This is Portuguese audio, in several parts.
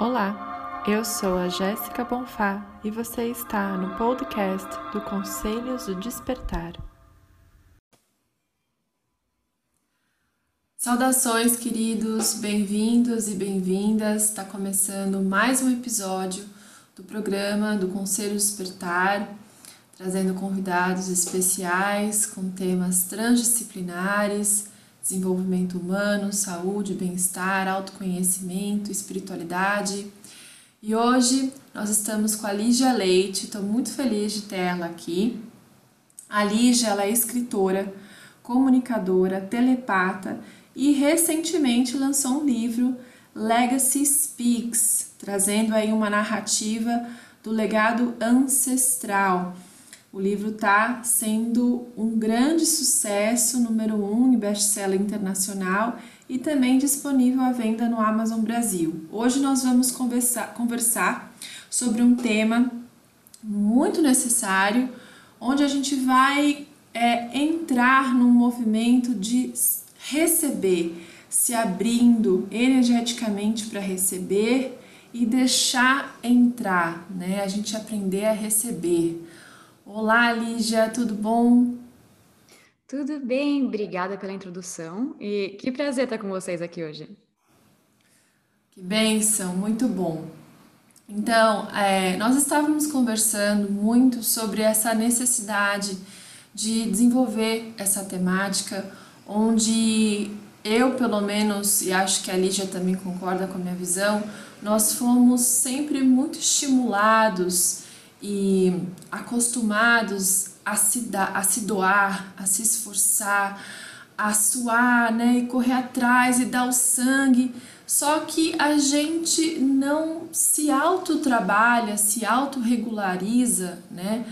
Olá, eu sou a Jéssica Bonfá e você está no podcast do Conselhos do Despertar. Saudações, queridos, bem-vindos e bem-vindas. Está começando mais um episódio do programa do Conselho Despertar, trazendo convidados especiais com temas transdisciplinares desenvolvimento humano, saúde, bem-estar, autoconhecimento, espiritualidade. E hoje nós estamos com a Lígia Leite, estou muito feliz de ter ela aqui. A Lígia ela é escritora, comunicadora, telepata e recentemente lançou um livro, Legacy Speaks, trazendo aí uma narrativa do legado ancestral o livro está sendo um grande sucesso, número um em best-seller internacional e também disponível à venda no Amazon Brasil. Hoje nós vamos conversar, conversar sobre um tema muito necessário, onde a gente vai é, entrar num movimento de receber, se abrindo energeticamente para receber e deixar entrar, né? A gente aprender a receber. Olá, Lígia, tudo bom? Tudo bem, obrigada pela introdução e que prazer estar com vocês aqui hoje. Que bênção, muito bom. Então, é, nós estávamos conversando muito sobre essa necessidade de desenvolver essa temática, onde eu, pelo menos, e acho que a Lígia também concorda com a minha visão, nós fomos sempre muito estimulados e acostumados a se, a se doar, a se esforçar, a suar, né, e correr atrás e dar o sangue. Só que a gente não se autotrabalha, se autorregulariza, né,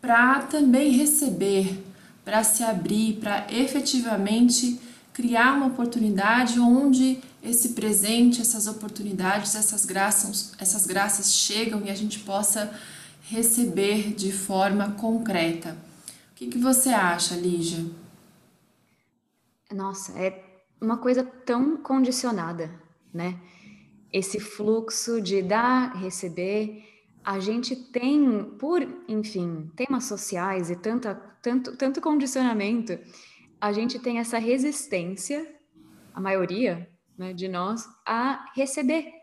para também receber, para se abrir, para efetivamente criar uma oportunidade onde esse presente, essas oportunidades, essas graças, essas graças chegam e a gente possa receber de forma concreta. O que, que você acha, Lígia? Nossa, é uma coisa tão condicionada, né? Esse fluxo de dar, receber, a gente tem, por, enfim, temas sociais e tanta, tanto, tanto condicionamento, a gente tem essa resistência, a maioria né, de nós, a receber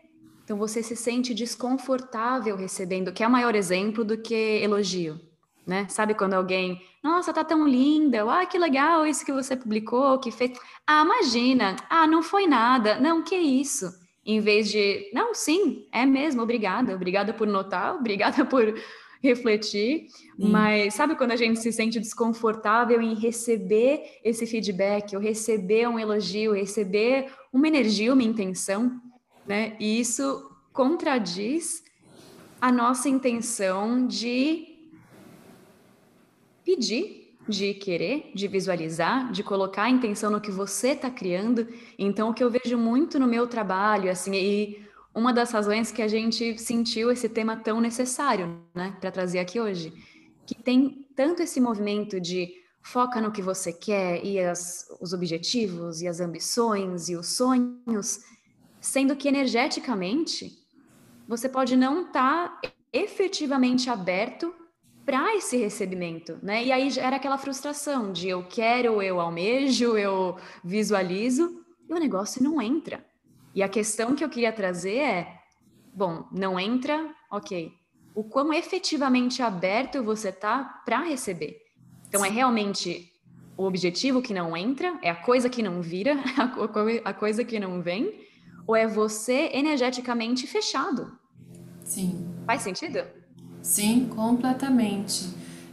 então você se sente desconfortável recebendo, que é o maior exemplo do que elogio, né? Sabe quando alguém, nossa, tá tão linda, ah, que legal isso que você publicou, que fez. Ah, imagina, ah, não foi nada, não, que isso. Em vez de, não, sim, é mesmo, obrigada, obrigada por notar, obrigada por refletir, mas sabe quando a gente se sente desconfortável em receber esse feedback, ou receber um elogio, receber uma energia, uma intenção? Né? E isso contradiz a nossa intenção de pedir, de querer, de visualizar, de colocar a intenção no que você está criando. Então, o que eu vejo muito no meu trabalho, assim, e uma das razões que a gente sentiu esse tema tão necessário, né, para trazer aqui hoje, que tem tanto esse movimento de foca no que você quer e as, os objetivos e as ambições e os sonhos, sendo que energeticamente você pode não estar tá efetivamente aberto para esse recebimento, né? E aí gera aquela frustração de eu quero, eu almejo, eu visualizo e o negócio não entra. E a questão que eu queria trazer é, bom, não entra, ok. O quão efetivamente aberto você tá para receber. Então é realmente o objetivo que não entra, é a coisa que não vira, a coisa que não vem, ou é você energeticamente fechado? Sim. Faz sentido? Sim, completamente.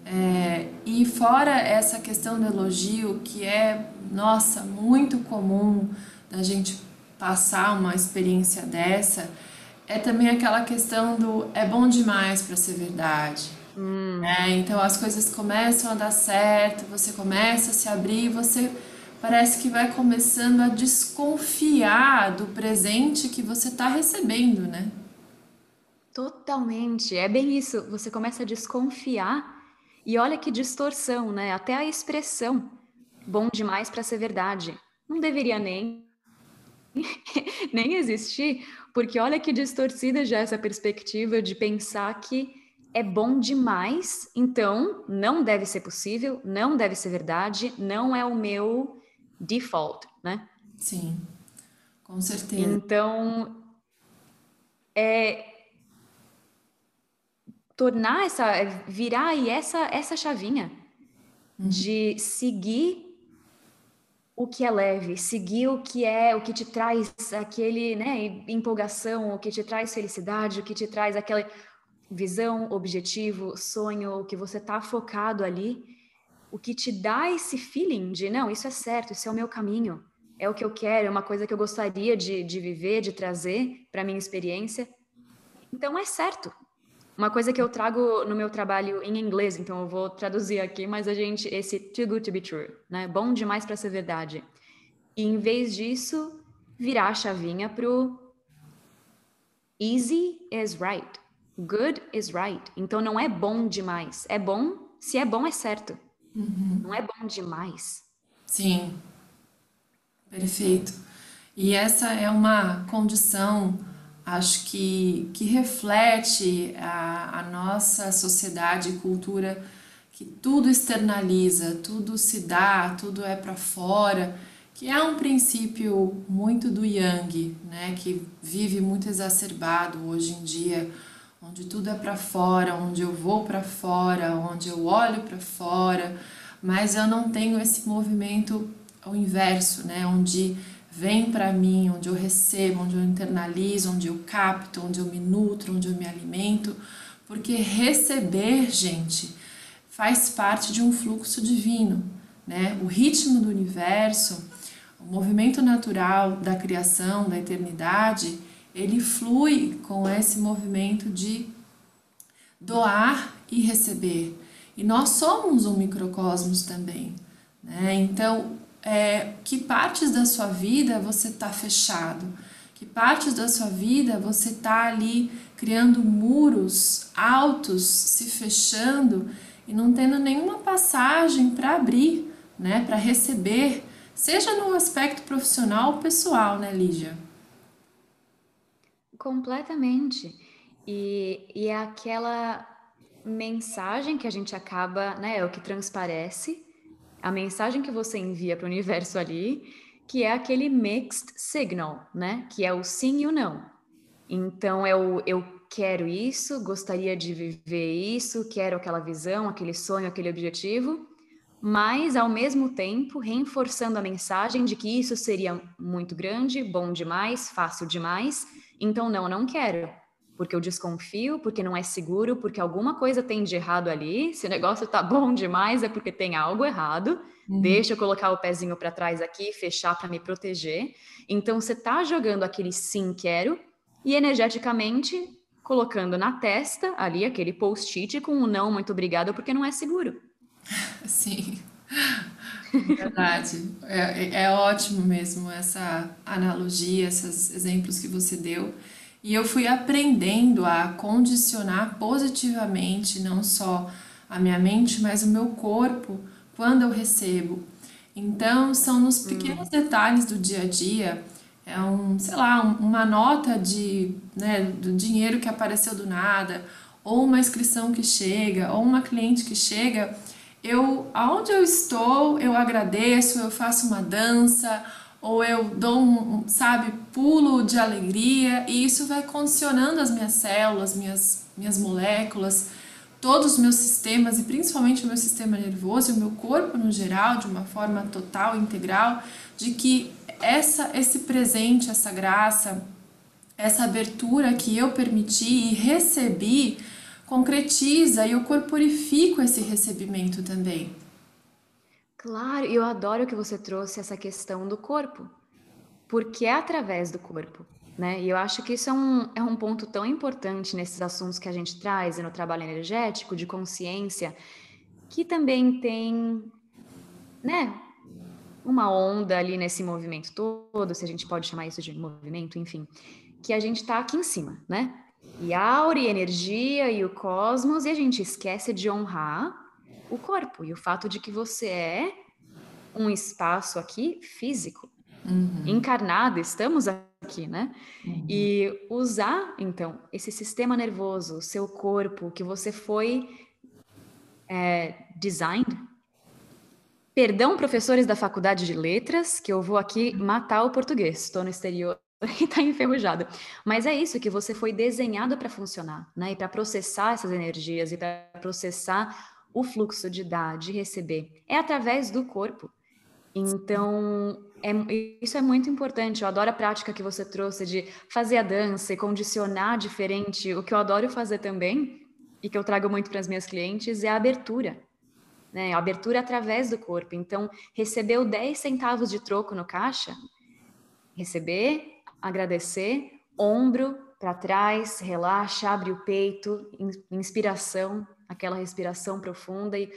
É, e fora essa questão do elogio, que é, nossa, muito comum da gente passar uma experiência dessa, é também aquela questão do é bom demais para ser verdade. Hum. É, então as coisas começam a dar certo, você começa a se abrir, você parece que vai começando a desconfiar do presente que você está recebendo, né? Totalmente, é bem isso. Você começa a desconfiar e olha que distorção, né? Até a expressão bom demais para ser verdade. Não deveria nem nem existir, porque olha que distorcida já essa perspectiva de pensar que é bom demais, então não deve ser possível, não deve ser verdade, não é o meu default, né? Sim, com certeza. Então, é tornar essa, virar aí essa, essa chavinha uhum. de seguir o que é leve, seguir o que é, o que te traz aquele, né, empolgação, o que te traz felicidade, o que te traz aquela visão, objetivo, sonho, o que você tá focado ali, o que te dá esse feeling de, não, isso é certo, isso é o meu caminho, é o que eu quero, é uma coisa que eu gostaria de, de viver, de trazer para minha experiência. Então é certo, uma coisa que eu trago no meu trabalho em inglês, então eu vou traduzir aqui, mas a gente, esse too good to be true, né? Bom demais para ser verdade. E em vez disso, virar a chavinha pro easy is right, good is right. Então não é bom demais, é bom, se é bom é certo. Uhum. Não é bom demais. Sim, perfeito. E essa é uma condição acho que, que reflete a, a nossa sociedade e cultura que tudo externaliza, tudo se dá, tudo é para fora, que é um princípio muito do Yang, né, que vive muito exacerbado hoje em dia, onde tudo é para fora, onde eu vou para fora, onde eu olho para fora, mas eu não tenho esse movimento ao inverso, né, onde vem para mim, onde eu recebo, onde eu internalizo, onde eu capto, onde eu me nutro, onde eu me alimento, porque receber, gente, faz parte de um fluxo divino, né? O ritmo do universo, o movimento natural da criação, da eternidade, ele flui com esse movimento de doar e receber. E nós somos um microcosmos também, né? Então, é, que partes da sua vida você está fechado, que partes da sua vida você está ali criando muros altos, se fechando e não tendo nenhuma passagem para abrir, né, para receber, seja no aspecto profissional ou pessoal, né, Lígia? Completamente. E, e é aquela mensagem que a gente acaba, né, é o que transparece, a mensagem que você envia para o universo ali, que é aquele mixed signal, né? Que é o sim e o não. Então é o eu quero isso, gostaria de viver isso, quero aquela visão, aquele sonho, aquele objetivo, mas ao mesmo tempo reforçando a mensagem de que isso seria muito grande, bom demais, fácil demais, então não, não quero porque eu desconfio, porque não é seguro, porque alguma coisa tem de errado ali. Se o negócio tá bom demais, é porque tem algo errado. Uhum. Deixa eu colocar o pezinho para trás aqui, fechar para me proteger. Então você tá jogando aquele sim quero e energeticamente colocando na testa ali aquele post-it com um não muito obrigado porque não é seguro. Sim. Verdade. É, é, é ótimo mesmo essa analogia, esses exemplos que você deu. E eu fui aprendendo a condicionar positivamente não só a minha mente, mas o meu corpo quando eu recebo. Então, são nos pequenos hum. detalhes do dia a dia, é um, sei lá, uma nota de, né, do dinheiro que apareceu do nada, ou uma inscrição que chega, ou uma cliente que chega, eu, aonde eu estou, eu agradeço, eu faço uma dança, ou eu dou um, sabe, pulo de alegria e isso vai condicionando as minhas células, minhas, minhas moléculas, todos os meus sistemas e principalmente o meu sistema nervoso e o meu corpo no geral, de uma forma total, integral, de que essa, esse presente, essa graça, essa abertura que eu permiti e recebi concretiza e eu corporifico esse recebimento também. Claro, e eu adoro que você trouxe essa questão do corpo, porque é através do corpo, né? E eu acho que isso é um, é um ponto tão importante nesses assuntos que a gente traz no trabalho energético, de consciência, que também tem, né, uma onda ali nesse movimento todo, se a gente pode chamar isso de movimento, enfim, que a gente está aqui em cima, né? E aura e energia e o cosmos, e a gente esquece de honrar o corpo e o fato de que você é um espaço aqui físico. uhum. encarnada, estamos aqui, né? Uhum. E usar, então, esse sistema nervoso, seu corpo, que você foi é, designed. Perdão, professores da faculdade de letras, que eu vou aqui matar o português. Estou no exterior e está enferrujado. Mas é isso que você foi desenhado para funcionar, né? E para processar essas energias e para processar o fluxo de dar, de receber. É através do corpo. Então, é, isso é muito importante. Eu adoro a prática que você trouxe de fazer a dança e condicionar diferente. O que eu adoro fazer também, e que eu trago muito para as minhas clientes, é a abertura. Né? A abertura através do corpo. Então, recebeu 10 centavos de troco no caixa, receber, agradecer, ombro para trás, relaxa, abre o peito, inspiração, aquela respiração profunda e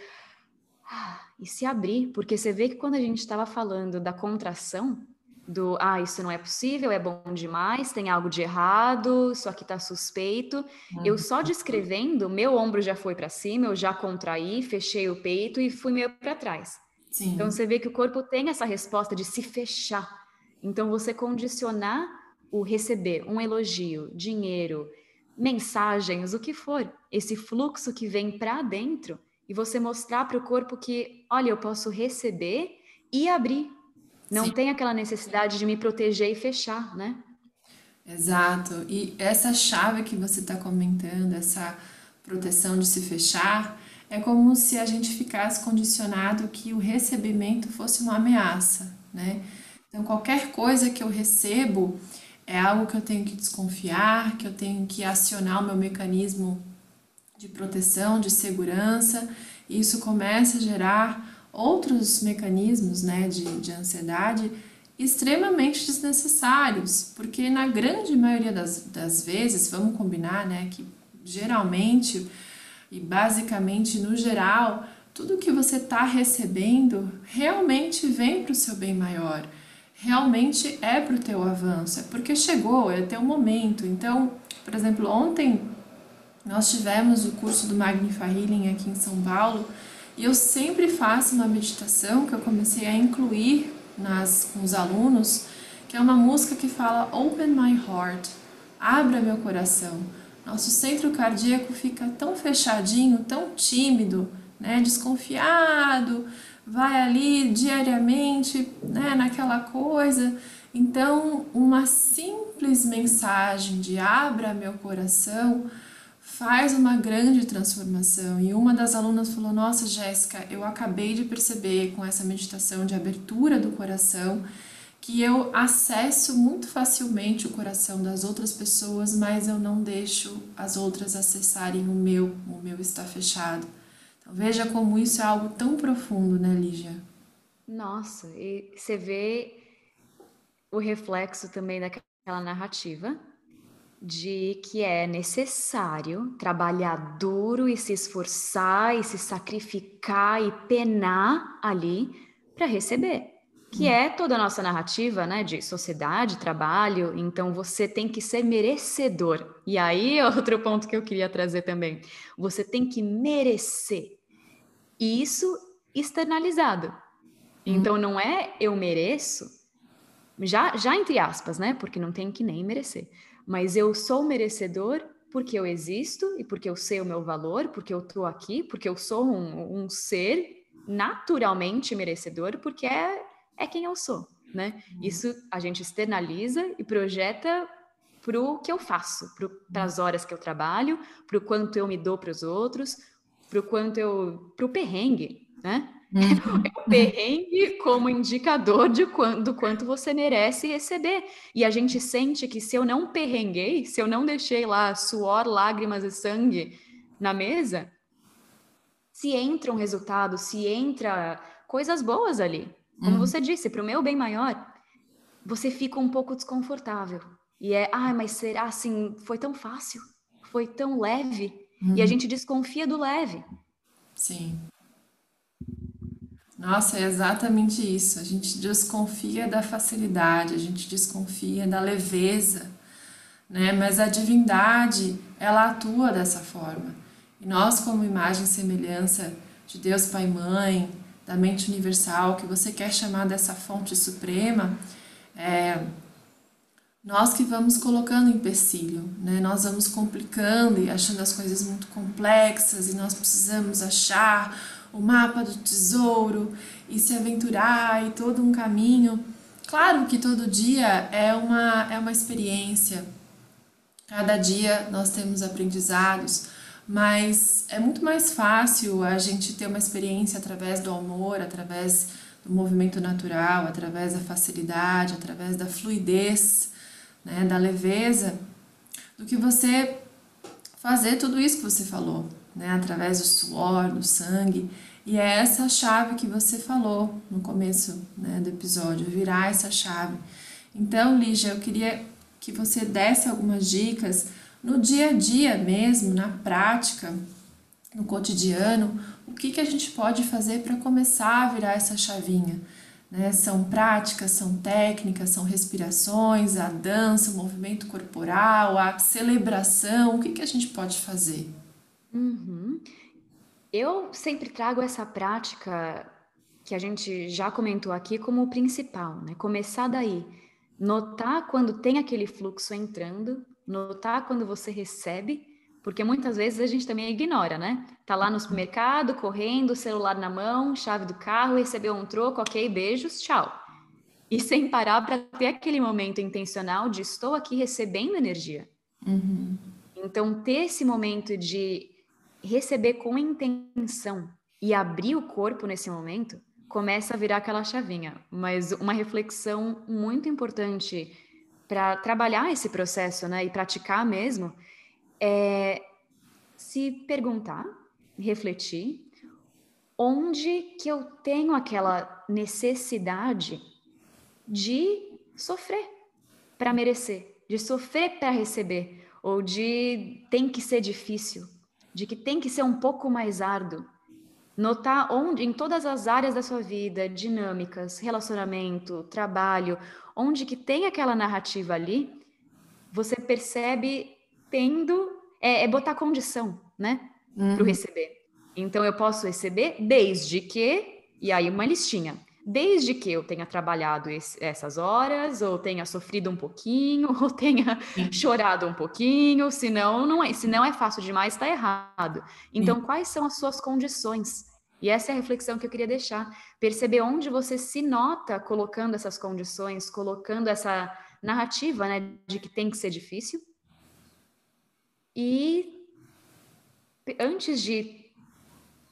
ah, e se abrir, porque você vê que quando a gente estava falando da contração, do ah, isso não é possível, é bom demais, tem algo de errado, isso aqui está suspeito. Eu só descrevendo, meu ombro já foi para cima, eu já contraí, fechei o peito e fui meio para trás. Sim. Então você vê que o corpo tem essa resposta de se fechar. Então você condicionar o receber um elogio, dinheiro, mensagens, o que for, esse fluxo que vem para dentro e você mostrar para o corpo que, olha, eu posso receber e abrir. Não Sim. tem aquela necessidade de me proteger e fechar, né? Exato. E essa chave que você está comentando, essa proteção de se fechar, é como se a gente ficasse condicionado que o recebimento fosse uma ameaça, né? Então, qualquer coisa que eu recebo é algo que eu tenho que desconfiar, que eu tenho que acionar o meu mecanismo de proteção, de segurança, e isso começa a gerar outros mecanismos né, de, de ansiedade extremamente desnecessários, porque na grande maioria das, das vezes, vamos combinar, né, que geralmente e basicamente no geral, tudo que você está recebendo realmente vem para o seu bem maior, realmente é para o teu avanço, é porque chegou, é teu momento. Então, por exemplo, ontem nós tivemos o curso do Magnify Healing aqui em São Paulo e eu sempre faço uma meditação que eu comecei a incluir nas, com os alunos, que é uma música que fala Open My Heart, abra meu coração. Nosso centro cardíaco fica tão fechadinho, tão tímido, né, desconfiado, vai ali diariamente, né, naquela coisa. Então, uma simples mensagem de abra meu coração faz uma grande transformação. E uma das alunas falou: Nossa, Jéssica, eu acabei de perceber com essa meditação de abertura do coração que eu acesso muito facilmente o coração das outras pessoas, mas eu não deixo as outras acessarem o meu, o meu está fechado. Veja como isso é algo tão profundo, né, Lígia? Nossa, e você vê o reflexo também daquela narrativa de que é necessário trabalhar duro e se esforçar e se sacrificar e penar ali para receber, que é toda a nossa narrativa, né, de sociedade, trabalho, então você tem que ser merecedor. E aí outro ponto que eu queria trazer também. Você tem que merecer. E isso externalizado. Então não é eu mereço, já já entre aspas, né? Porque não tem que nem merecer mas eu sou merecedor porque eu existo e porque eu sei o meu valor, porque eu estou aqui, porque eu sou um, um, ser naturalmente merecedor, porque é, é quem eu sou, né? Uhum. Isso a gente externaliza e projeta para o que eu faço, para as horas que eu trabalho, para o quanto eu me dou para os outros, para o quanto eu, para o perrengue, né? Uhum. É o perrengue como indicador de quando, do quanto você merece receber. E a gente sente que se eu não perrenguei, se eu não deixei lá suor, lágrimas e sangue na mesa, se entra um resultado, se entra coisas boas ali. Como uhum. você disse, para o meu bem maior, você fica um pouco desconfortável. E é, ah, mas será assim? Foi tão fácil, foi tão leve. Uhum. E a uhum. gente desconfia do leve. Sim. Nossa, é exatamente isso. A gente desconfia da facilidade, a gente desconfia da leveza, né? Mas a divindade, ela atua dessa forma. E nós, como imagem e semelhança de Deus Pai e Mãe, da mente universal, que você quer chamar dessa fonte suprema, É, nós que vamos colocando empecilho, né? Nós vamos complicando e achando as coisas muito complexas e nós precisamos achar o mapa do tesouro e se aventurar e todo um caminho. Claro que todo dia é uma, é uma experiência, cada dia nós temos aprendizados, mas é muito mais fácil a gente ter uma experiência através do amor, através do movimento natural, através da facilidade, através da fluidez né, da leveza, do que você fazer tudo isso que você falou, né, através do suor, do sangue. E é essa chave que você falou no começo né, do episódio, virar essa chave. Então, Lígia, eu queria que você desse algumas dicas no dia a dia mesmo, na prática, no cotidiano, o que, que a gente pode fazer para começar a virar essa chavinha. Né? São práticas, são técnicas, são respirações, a dança, o movimento corporal, a celebração. O que, que a gente pode fazer? Uhum. Eu sempre trago essa prática que a gente já comentou aqui como principal, né? Começar daí. Notar quando tem aquele fluxo entrando, notar quando você recebe porque muitas vezes a gente também ignora, né? Tá lá no supermercado, correndo, celular na mão, chave do carro, recebeu um troco, ok, beijos, tchau. E sem parar para ter aquele momento intencional de estou aqui recebendo energia. Uhum. Então, ter esse momento de receber com intenção e abrir o corpo nesse momento começa a virar aquela chavinha. Mas uma reflexão muito importante para trabalhar esse processo, né, e praticar mesmo é se perguntar, refletir, onde que eu tenho aquela necessidade de sofrer para merecer, de sofrer para receber, ou de tem que ser difícil, de que tem que ser um pouco mais árduo. Notar onde, em todas as áreas da sua vida, dinâmicas, relacionamento, trabalho, onde que tem aquela narrativa ali, você percebe tendo é, é botar condição, né, uhum. para receber. Então eu posso receber desde que e aí uma listinha. Desde que eu tenha trabalhado esse, essas horas, ou tenha sofrido um pouquinho, ou tenha uhum. chorado um pouquinho, senão não é, se não é fácil demais, está errado. Então, uhum. quais são as suas condições? E essa é a reflexão que eu queria deixar. Perceber onde você se nota colocando essas condições, colocando essa narrativa né, de que tem que ser difícil, e antes de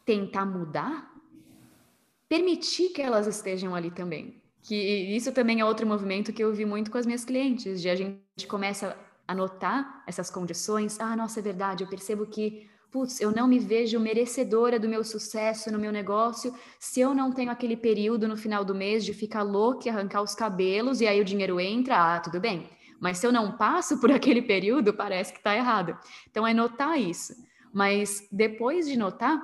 tentar mudar, permitir que elas estejam ali também. Que isso também é outro movimento que eu vi muito com as minhas clientes, de a gente começa a notar essas condições. Ah, nossa, é verdade, eu percebo que putz, eu não me vejo merecedora do meu sucesso no meu negócio se eu não tenho aquele período no final do mês de ficar louca e arrancar os cabelos e aí o dinheiro entra, ah, tudo bem. Mas se eu não passo por aquele período, parece que está errado. Então é notar isso. Mas depois de notar,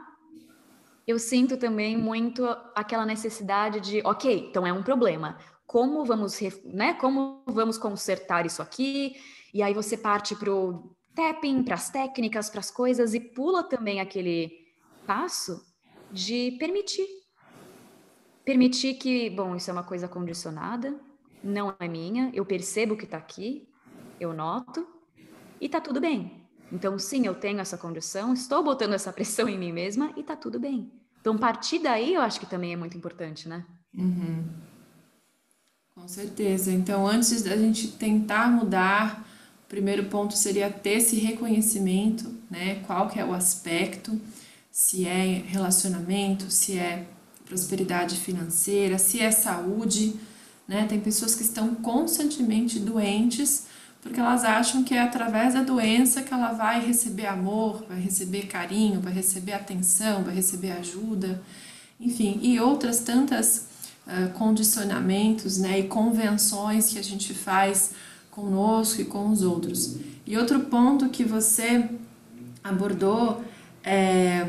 eu sinto também muito aquela necessidade de, ok, então é um problema. Como vamos, né? Como vamos consertar isso aqui? E aí você parte para o tapping, para as técnicas, para as coisas e pula também aquele passo de permitir. Permitir que, bom, isso é uma coisa condicionada, não é minha, eu percebo que está aqui, eu noto e está tudo bem. Então, sim, eu tenho essa condição, estou botando essa pressão em mim mesma e está tudo bem. Então, partir daí eu acho que também é muito importante, né? Uhum. Com certeza. Então, antes da gente tentar mudar, o primeiro ponto seria ter esse reconhecimento, né? Qual que é o aspecto, se é relacionamento, se é prosperidade financeira, se é saúde, né? Tem pessoas que estão constantemente doentes porque elas acham que é através da doença que ela vai receber amor, vai receber carinho, vai receber atenção, vai receber ajuda, enfim, e outras tantas uh, condicionamentos né, e convenções que a gente faz conosco e com os outros. E outro ponto que você abordou é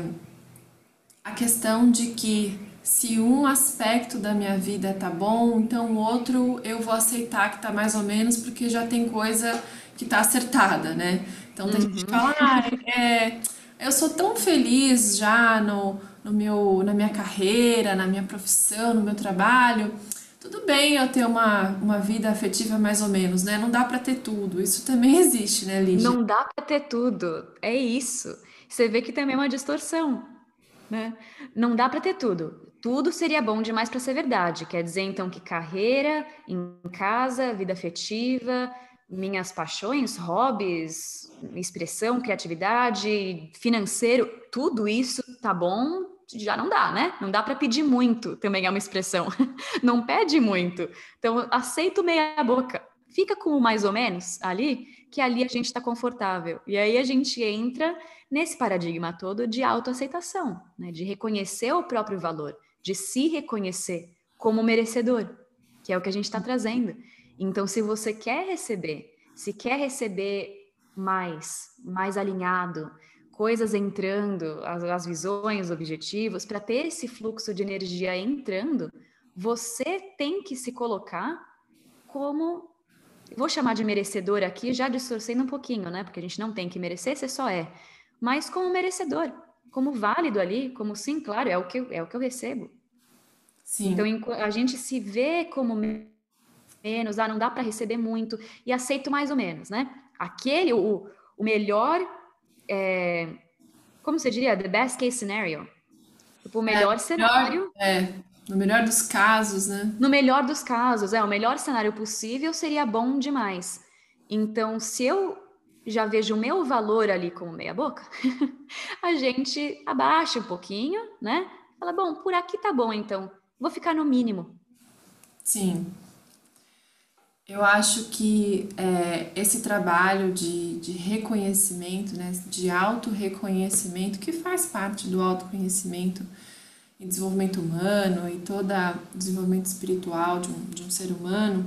a questão de que se um aspecto da minha vida tá bom, então o outro eu vou aceitar que tá mais ou menos, porque já tem coisa que tá acertada, né? Então tem uhum. gente que fala, ah, é, eu sou tão feliz já no, no meu, na minha carreira, na minha profissão, no meu trabalho, tudo bem eu ter uma, uma vida afetiva mais ou menos, né? Não dá para ter tudo. Isso também existe, né, Lígia? Não dá para ter tudo. É isso. Você vê que também é uma distorção, né? Não dá para ter tudo. Tudo seria bom demais para ser verdade. Quer dizer, então, que carreira, em casa, vida afetiva, minhas paixões, hobbies, expressão, criatividade, financeiro, tudo isso tá bom já não dá, né? Não dá para pedir muito, também é uma expressão. Não pede muito. Então, aceito meia boca. Fica com o mais ou menos ali, que ali a gente está confortável. E aí a gente entra nesse paradigma todo de autoaceitação, né? de reconhecer o próprio valor, de se reconhecer como merecedor, que é o que a gente está trazendo. Então, se você quer receber, se quer receber mais, mais alinhado, coisas entrando, as, as visões, objetivos, para ter esse fluxo de energia entrando, você tem que se colocar como. Vou chamar de merecedor aqui, já distorcendo um pouquinho, né? Porque a gente não tem que merecer, você só é. Mas como merecedor, como válido ali, como sim, claro, é o que é o que eu recebo. Sim. Então a gente se vê como menos, ah, não dá para receber muito, e aceito mais ou menos, né? Aquele, o, o melhor é, como você diria, the best case scenario. Tipo, o melhor é, cenário. É, no melhor dos casos, né? No melhor dos casos, é, o melhor cenário possível seria bom demais. Então, se eu já vejo o meu valor ali como meia boca, a gente abaixa um pouquinho, né? Fala, bom, por aqui tá bom, então, vou ficar no mínimo. Sim. Eu acho que é, esse trabalho de, de reconhecimento, né, de auto-reconhecimento, que faz parte do autoconhecimento e desenvolvimento humano e todo desenvolvimento espiritual de um, de um ser humano,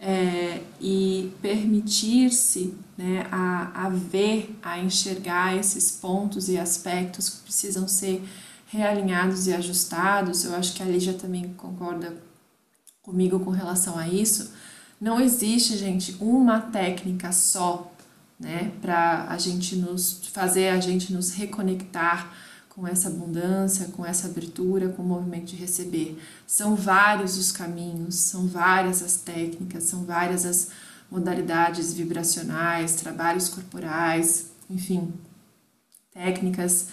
é, e permitir-se né, a, a ver, a enxergar esses pontos e aspectos que precisam ser realinhados e ajustados. Eu acho que a Lígia também concorda comigo com relação a isso não existe, gente, uma técnica só, né, para a gente nos fazer a gente nos reconectar com essa abundância, com essa abertura, com o movimento de receber. São vários os caminhos, são várias as técnicas, são várias as modalidades vibracionais, trabalhos corporais, enfim, técnicas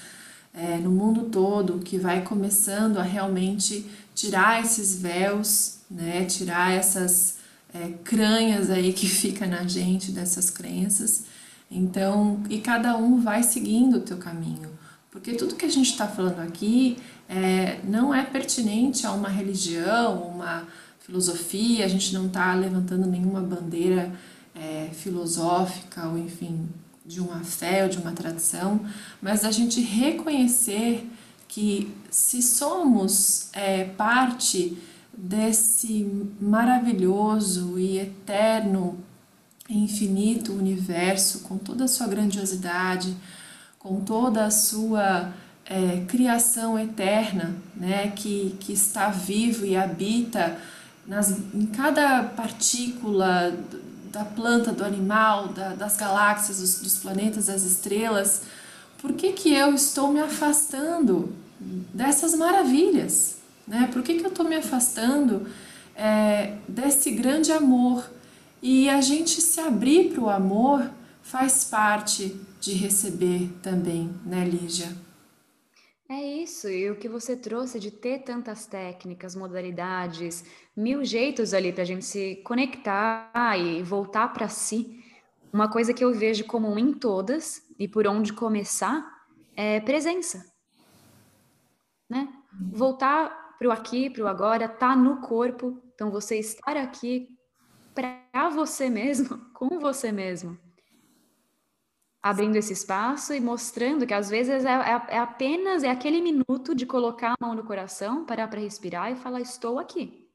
é, no mundo todo que vai começando a realmente tirar esses véus, né, tirar essas é, cranhas aí que fica na gente dessas crenças. Então, e cada um vai seguindo o teu caminho, porque tudo que a gente está falando aqui é, não é pertinente a uma religião, uma filosofia, a gente não está levantando nenhuma bandeira é, filosófica ou enfim de uma fé ou de uma tradição, mas a gente reconhecer que se somos é, parte desse maravilhoso e eterno e infinito universo, com toda a sua grandiosidade, com toda a sua é, criação eterna, né, que, que está vivo e habita nas, em cada partícula da planta, do animal, da, das galáxias, dos, dos planetas, das estrelas, por que, que eu estou me afastando dessas maravilhas? Né? Por que, que eu estou me afastando é, desse grande amor? E a gente se abrir para o amor faz parte de receber também, né, Lígia? É isso, e o que você trouxe de ter tantas técnicas, modalidades, mil jeitos ali para a gente se conectar e voltar para si. Uma coisa que eu vejo comum em todas e por onde começar é presença, né? Voltar para o aqui, para o agora, tá no corpo. Então, você estar aqui para você mesmo, com você mesmo. Abrindo esse espaço e mostrando que às vezes é, é, é apenas é aquele minuto de colocar a mão no coração, parar para respirar e falar: Estou aqui.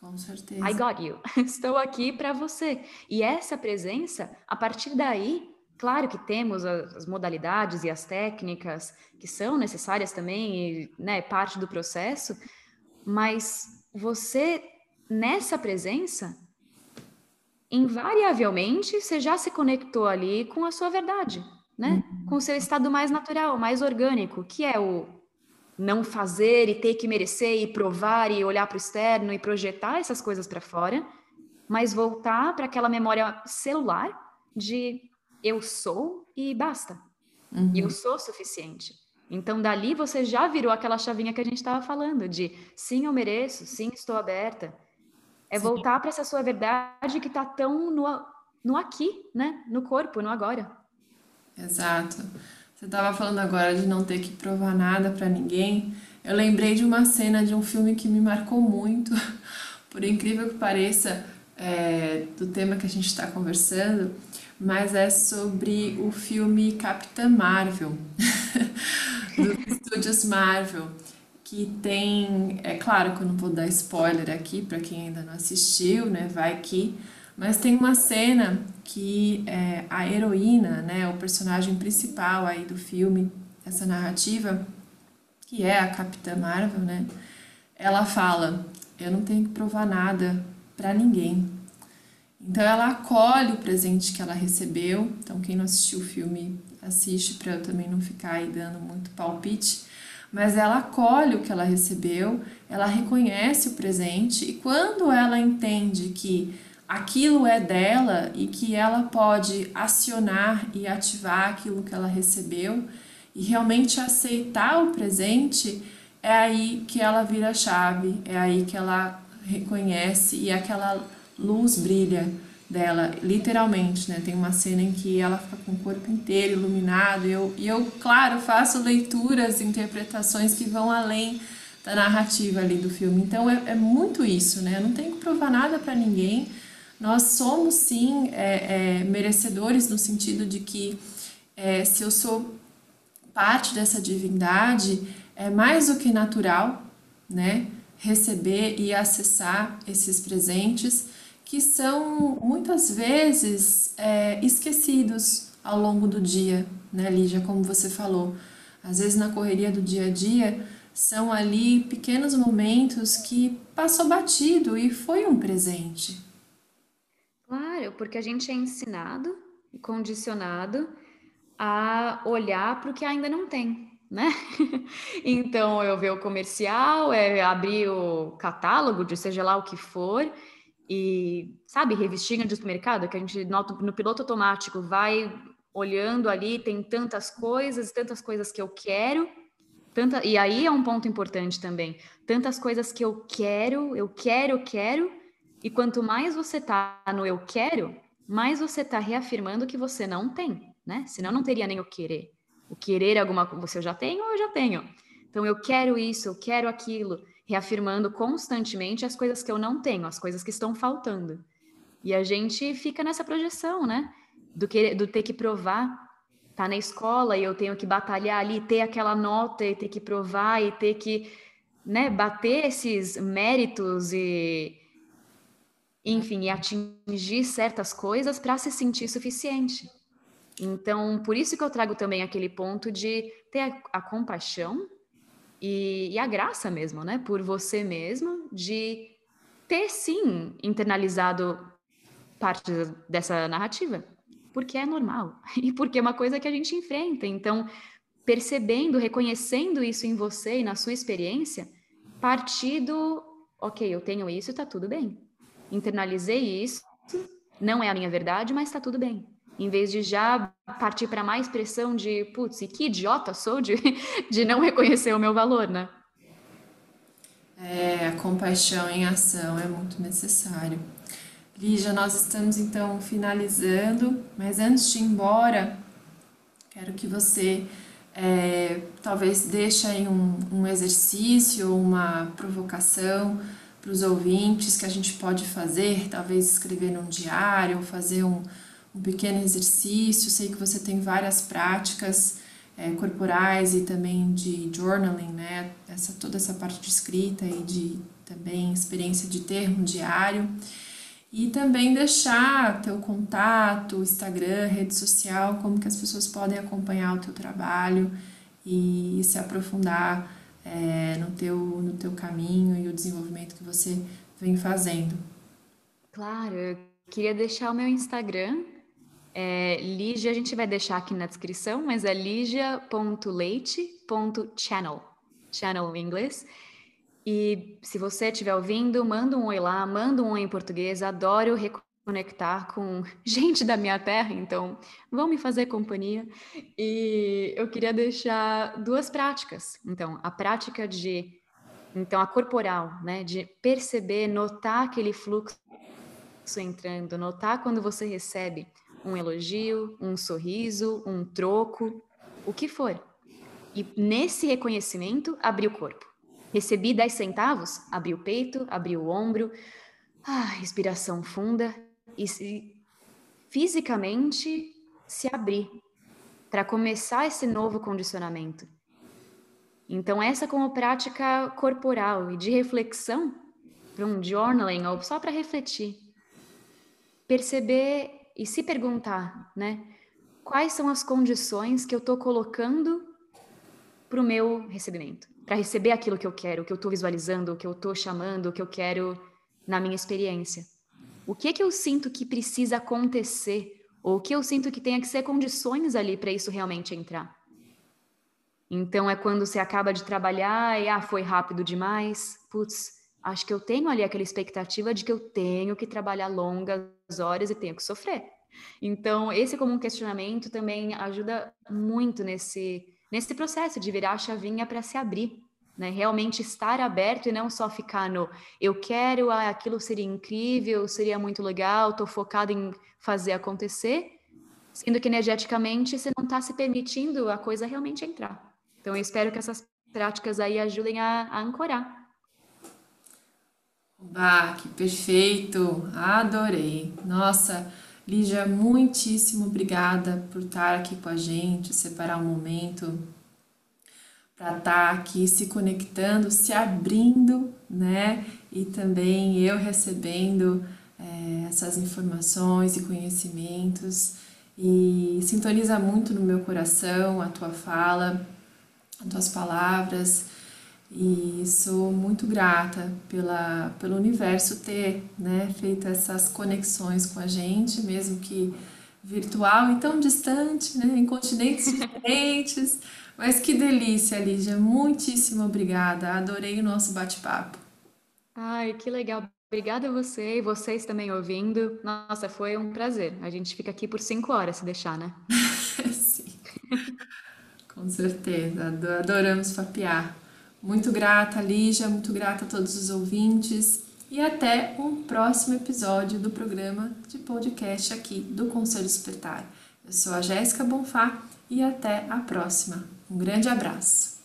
Com certeza. I got you. Estou aqui para você. E essa presença, a partir daí, Claro que temos as modalidades e as técnicas que são necessárias também, e, né, parte do processo, mas você, nessa presença, invariavelmente, você já se conectou ali com a sua verdade, né? Uhum. Com o seu estado mais natural, mais orgânico, que é o não fazer e ter que merecer e provar e olhar para o externo e projetar essas coisas para fora, mas voltar para aquela memória celular de eu sou e basta. Uhum. Eu sou suficiente. Então, dali você já virou aquela chavinha que a gente estava falando, de sim, eu mereço, sim, estou aberta. É sim. voltar para essa sua verdade que está tão no, no aqui, né? No corpo, no agora. Exato. Você estava falando agora de não ter que provar nada para ninguém. Eu lembrei de uma cena de um filme que me marcou muito, por incrível que pareça, é, do tema que a gente está conversando, mas é sobre o filme Capitã Marvel, dos estúdios Marvel, que tem, é claro que eu não vou dar spoiler aqui para quem ainda não assistiu, né? Vai que mas tem uma cena que é, a heroína, né, o personagem principal aí do filme, essa narrativa, que é a Capitã Marvel, né, ela fala: Eu não tenho que provar nada para ninguém. Então ela acolhe o presente que ela recebeu. Então quem não assistiu o filme assiste para eu também não ficar aí dando muito palpite. Mas ela acolhe o que ela recebeu, ela reconhece o presente e quando ela entende que aquilo é dela e que ela pode acionar e ativar aquilo que ela recebeu e realmente aceitar o presente, é aí que ela vira a chave, é aí que ela reconhece e aquela luz brilha dela, literalmente, né? Tem uma cena em que ela fica com o corpo inteiro iluminado e eu, e eu claro, faço leituras, interpretações que vão além da narrativa ali do filme. Então é, é muito isso, né? Eu não tenho que provar nada para ninguém, nós somos sim é, é, merecedores no sentido de que é, se eu sou parte dessa divindade, é mais do que natural, né? Receber e acessar esses presentes que são muitas vezes é, esquecidos ao longo do dia, né, Lígia? Como você falou, às vezes na correria do dia a dia são ali pequenos momentos que passou batido e foi um presente, Claro, porque a gente é ensinado e condicionado a olhar para o que ainda não tem, né? então eu ver o comercial, é abrir o catálogo de seja lá o que for e sabe revistinha de supermercado que a gente nota no piloto automático vai olhando ali tem tantas coisas, tantas coisas que eu quero, tanta e aí é um ponto importante também, tantas coisas que eu quero, eu quero, eu quero e quanto mais você tá no eu quero, mais você tá reafirmando que você não tem, né? Senão não teria nem o querer. O querer é alguma coisa, você já tem ou eu já tenho. Então eu quero isso, eu quero aquilo, reafirmando constantemente as coisas que eu não tenho, as coisas que estão faltando. E a gente fica nessa projeção, né? Do, querer, do ter que provar. Tá na escola e eu tenho que batalhar ali, ter aquela nota e ter que provar e ter que, né, bater esses méritos e enfim, e atingir certas coisas para se sentir suficiente. Então, por isso que eu trago também aquele ponto de ter a, a compaixão e, e, a graça mesmo, né, por você mesmo, de ter sim internalizado parte dessa narrativa, porque é normal e porque é uma coisa que a gente enfrenta. Então, percebendo, reconhecendo isso em você e na sua experiência, partir do, ok, eu tenho isso, está tudo bem internalizei isso, não é a minha verdade, mas está tudo bem. Em vez de já partir para mais pressão de, putz, e que idiota sou de, de não reconhecer o meu valor, né? É, a compaixão em ação é muito necessário. Lígia, nós estamos então finalizando, mas antes de ir embora, quero que você é, talvez deixe aí um, um exercício, uma provocação para os ouvintes que a gente pode fazer, talvez escrever num diário, ou fazer um, um pequeno exercício. Sei que você tem várias práticas é, corporais e também de journaling, né? Essa, toda essa parte de escrita e de também experiência de ter um diário. E também deixar teu contato, Instagram, rede social, como que as pessoas podem acompanhar o teu trabalho e se aprofundar é, no, teu, no teu caminho e o desenvolvimento que você vem fazendo. Claro, eu queria deixar o meu Instagram, é, Lígia, a gente vai deixar aqui na descrição, mas é ligia.leite.channel. channel em inglês. E se você estiver ouvindo, manda um oi lá, manda um oi em português. Adoro reconectar com gente da minha terra, então vão me fazer companhia. E eu queria deixar duas práticas. Então, a prática de então a corporal, né, de perceber, notar aquele fluxo entrando, notar quando você recebe um elogio, um sorriso, um troco, o que for. E nesse reconhecimento, abrir o corpo. Recebi 10 centavos, abri o peito, abri o ombro, ah, respiração funda e se, fisicamente se abrir para começar esse novo condicionamento. Então, essa como prática corporal e de reflexão, para um journaling ou só para refletir, perceber e se perguntar, né? Quais são as condições que eu estou colocando para o meu recebimento? para receber aquilo que eu quero, o que eu estou visualizando, o que eu estou chamando, o que eu quero na minha experiência. O que que eu sinto que precisa acontecer ou o que eu sinto que tenha que ser condições ali para isso realmente entrar? Então é quando você acaba de trabalhar e ah, foi rápido demais. Putz, acho que eu tenho ali aquela expectativa de que eu tenho que trabalhar longas horas e tenho que sofrer. Então, esse como um questionamento também ajuda muito nesse nesse processo de virar a chavinha para se abrir, né? Realmente estar aberto e não só ficar no eu quero, ah, aquilo seria incrível, seria muito legal, estou focado em fazer acontecer, sendo que energeticamente você não está se permitindo a coisa realmente entrar. Então eu espero que essas práticas aí ajudem a, a ancorar. Bah, que perfeito! Adorei! Nossa, Lígia, muitíssimo obrigada por estar aqui com a gente, separar um momento para estar aqui se conectando, se abrindo, né? E também eu recebendo é, essas informações e conhecimentos. E sintoniza muito no meu coração a tua fala, as tuas palavras. E sou muito grata pela, pelo universo ter né, feito essas conexões com a gente, mesmo que virtual e tão distante, né, em continentes diferentes. Mas que delícia, Lígia. Muitíssimo obrigada. Adorei o nosso bate-papo. Ai, que legal. Obrigada a você e vocês também ouvindo. Nossa, foi um prazer. A gente fica aqui por cinco horas, se deixar, né? Sim. Com certeza. Adoramos papear. Muito grata, Lígia, muito grata a todos os ouvintes e até um próximo episódio do programa de podcast aqui do Conselho Despertar. Eu sou a Jéssica Bonfá e até a próxima. Um grande abraço.